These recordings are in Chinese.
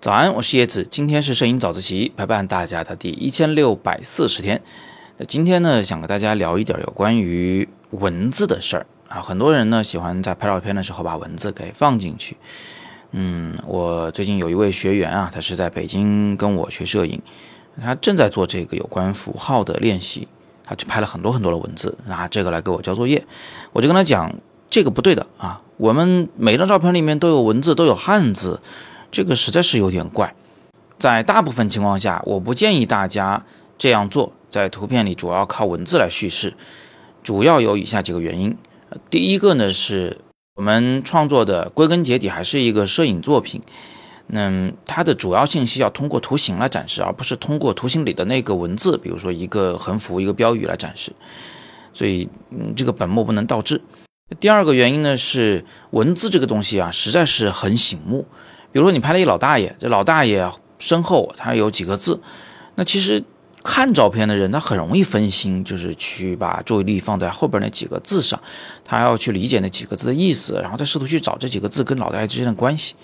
早安，我是叶子，今天是摄影早自习陪伴大家的第一千六百四十天。那今天呢，想跟大家聊一点有关于文字的事儿啊。很多人呢喜欢在拍照片的时候把文字给放进去。嗯，我最近有一位学员啊，他是在北京跟我学摄影，他正在做这个有关符号的练习，他去拍了很多很多的文字，拿这个来给我交作业。我就跟他讲，这个不对的啊，我们每张照片里面都有文字，都有汉字。这个实在是有点怪，在大部分情况下，我不建议大家这样做。在图片里主要靠文字来叙事，主要有以下几个原因。第一个呢，是我们创作的归根结底还是一个摄影作品，那它的主要信息要通过图形来展示，而不是通过图形里的那个文字，比如说一个横幅、一个标语来展示。所以，嗯，这个本末不能倒置。第二个原因呢，是文字这个东西啊，实在是很醒目。比如说你拍了一老大爷，这老大爷身后他有几个字，那其实看照片的人他很容易分心，就是去把注意力放在后边那几个字上，他要去理解那几个字的意思，然后再试图去找这几个字跟老大爷之间的关系，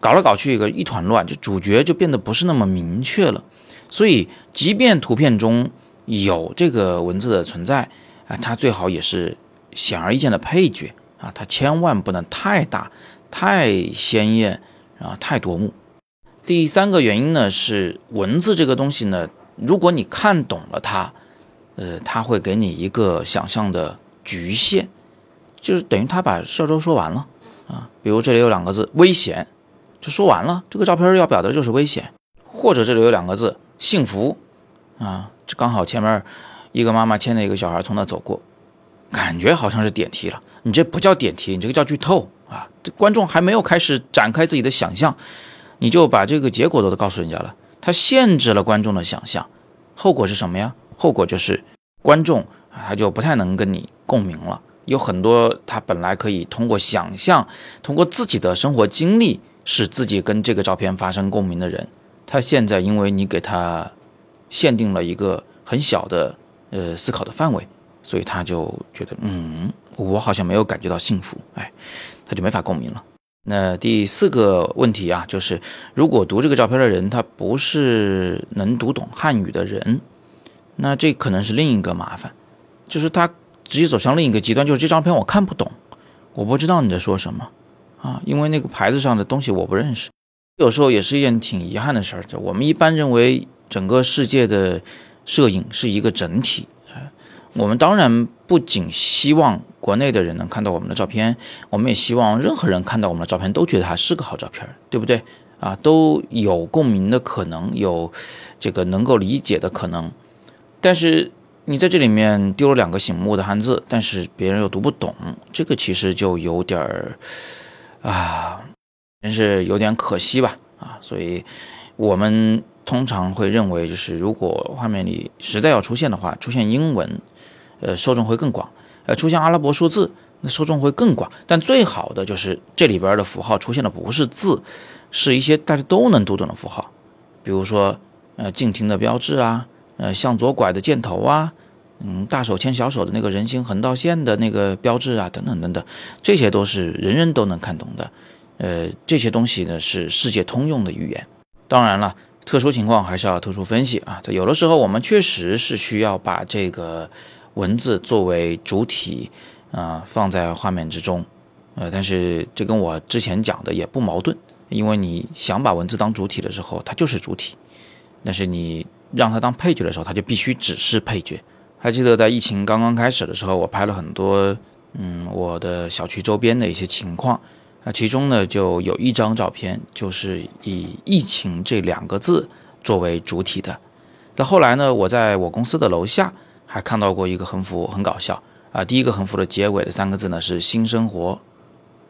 搞来搞去一个一团乱，就主角就变得不是那么明确了。所以，即便图片中有这个文字的存在啊，它最好也是显而易见的配角啊，它千万不能太大、太鲜艳。啊，太夺目。第三个原因呢是文字这个东西呢，如果你看懂了它，呃，它会给你一个想象的局限，就是等于他把事儿都说完了啊。比如这里有两个字“危险”，就说完了，这个照片要表达的就是危险。或者这里有两个字“幸福”，啊，这刚好前面一个妈妈牵着一个小孩从那走过，感觉好像是点题了。你这不叫点题，你这个叫剧透。啊，这观众还没有开始展开自己的想象，你就把这个结果都告诉人家了，他限制了观众的想象，后果是什么呀？后果就是观众，他就不太能跟你共鸣了。有很多他本来可以通过想象，通过自己的生活经历，使自己跟这个照片发生共鸣的人，他现在因为你给他限定了一个很小的呃思考的范围，所以他就觉得，嗯，我好像没有感觉到幸福，哎。他就没法共鸣了。那第四个问题啊，就是如果读这个照片的人他不是能读懂汉语的人，那这可能是另一个麻烦，就是他直接走向另一个极端，就是这张片我看不懂，我不知道你在说什么啊，因为那个牌子上的东西我不认识。有时候也是一件挺遗憾的事儿。我们一般认为整个世界的摄影是一个整体。我们当然不仅希望国内的人能看到我们的照片，我们也希望任何人看到我们的照片都觉得它是个好照片，对不对啊？都有共鸣的可能，有这个能够理解的可能。但是你在这里面丢了两个醒目的汉字，但是别人又读不懂，这个其实就有点儿啊，真是有点可惜吧啊。所以我们通常会认为，就是如果画面里实在要出现的话，出现英文。呃，受众会更广，呃，出现阿拉伯数字，那受众会更广。但最好的就是这里边的符号出现的不是字，是一些大家都能读懂的符号，比如说，呃，静停的标志啊，呃，向左拐的箭头啊，嗯，大手牵小手的那个人行横道线的那个标志啊，等等等等，这些都是人人都能看懂的。呃，这些东西呢是世界通用的语言。当然了，特殊情况还是要特殊分析啊。有的时候我们确实是需要把这个。文字作为主体，啊，放在画面之中，呃，但是这跟我之前讲的也不矛盾，因为你想把文字当主体的时候，它就是主体；但是你让它当配角的时候，它就必须只是配角。还记得在疫情刚刚开始的时候，我拍了很多，嗯，我的小区周边的一些情况，啊，其中呢就有一张照片就是以“疫情”这两个字作为主体的。到后来呢，我在我公司的楼下。还看到过一个横幅，很搞笑啊！第一个横幅的结尾的三个字呢是“新生活”，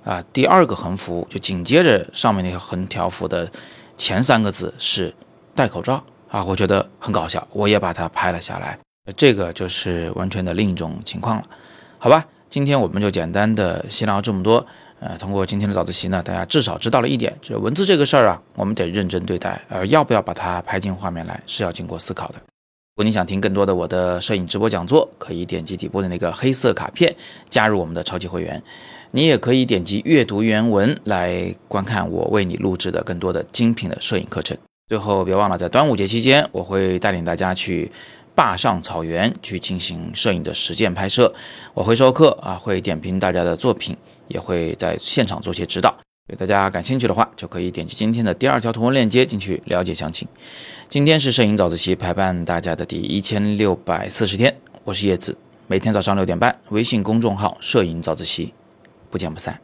啊，第二个横幅就紧接着上面那个横条幅的前三个字是“戴口罩”啊，我觉得很搞笑，我也把它拍了下来。这个就是完全的另一种情况了，好吧？今天我们就简单的先聊这么多。呃，通过今天的早自习呢，大家至少知道了一点，就文字这个事儿啊，我们得认真对待，而要不要把它拍进画面来，是要经过思考的。如果你想听更多的我的摄影直播讲座，可以点击底部的那个黑色卡片，加入我们的超级会员。你也可以点击阅读原文来观看我为你录制的更多的精品的摄影课程。最后，别忘了在端午节期间，我会带领大家去坝上草原去进行摄影的实践拍摄。我会授课啊，会点评大家的作品，也会在现场做些指导。对大家感兴趣的话，就可以点击今天的第二条图文链接进去了解详情。今天是摄影早自习陪伴大家的第一千六百四十天，我是叶子，每天早上六点半，微信公众号“摄影早自习”，不见不散。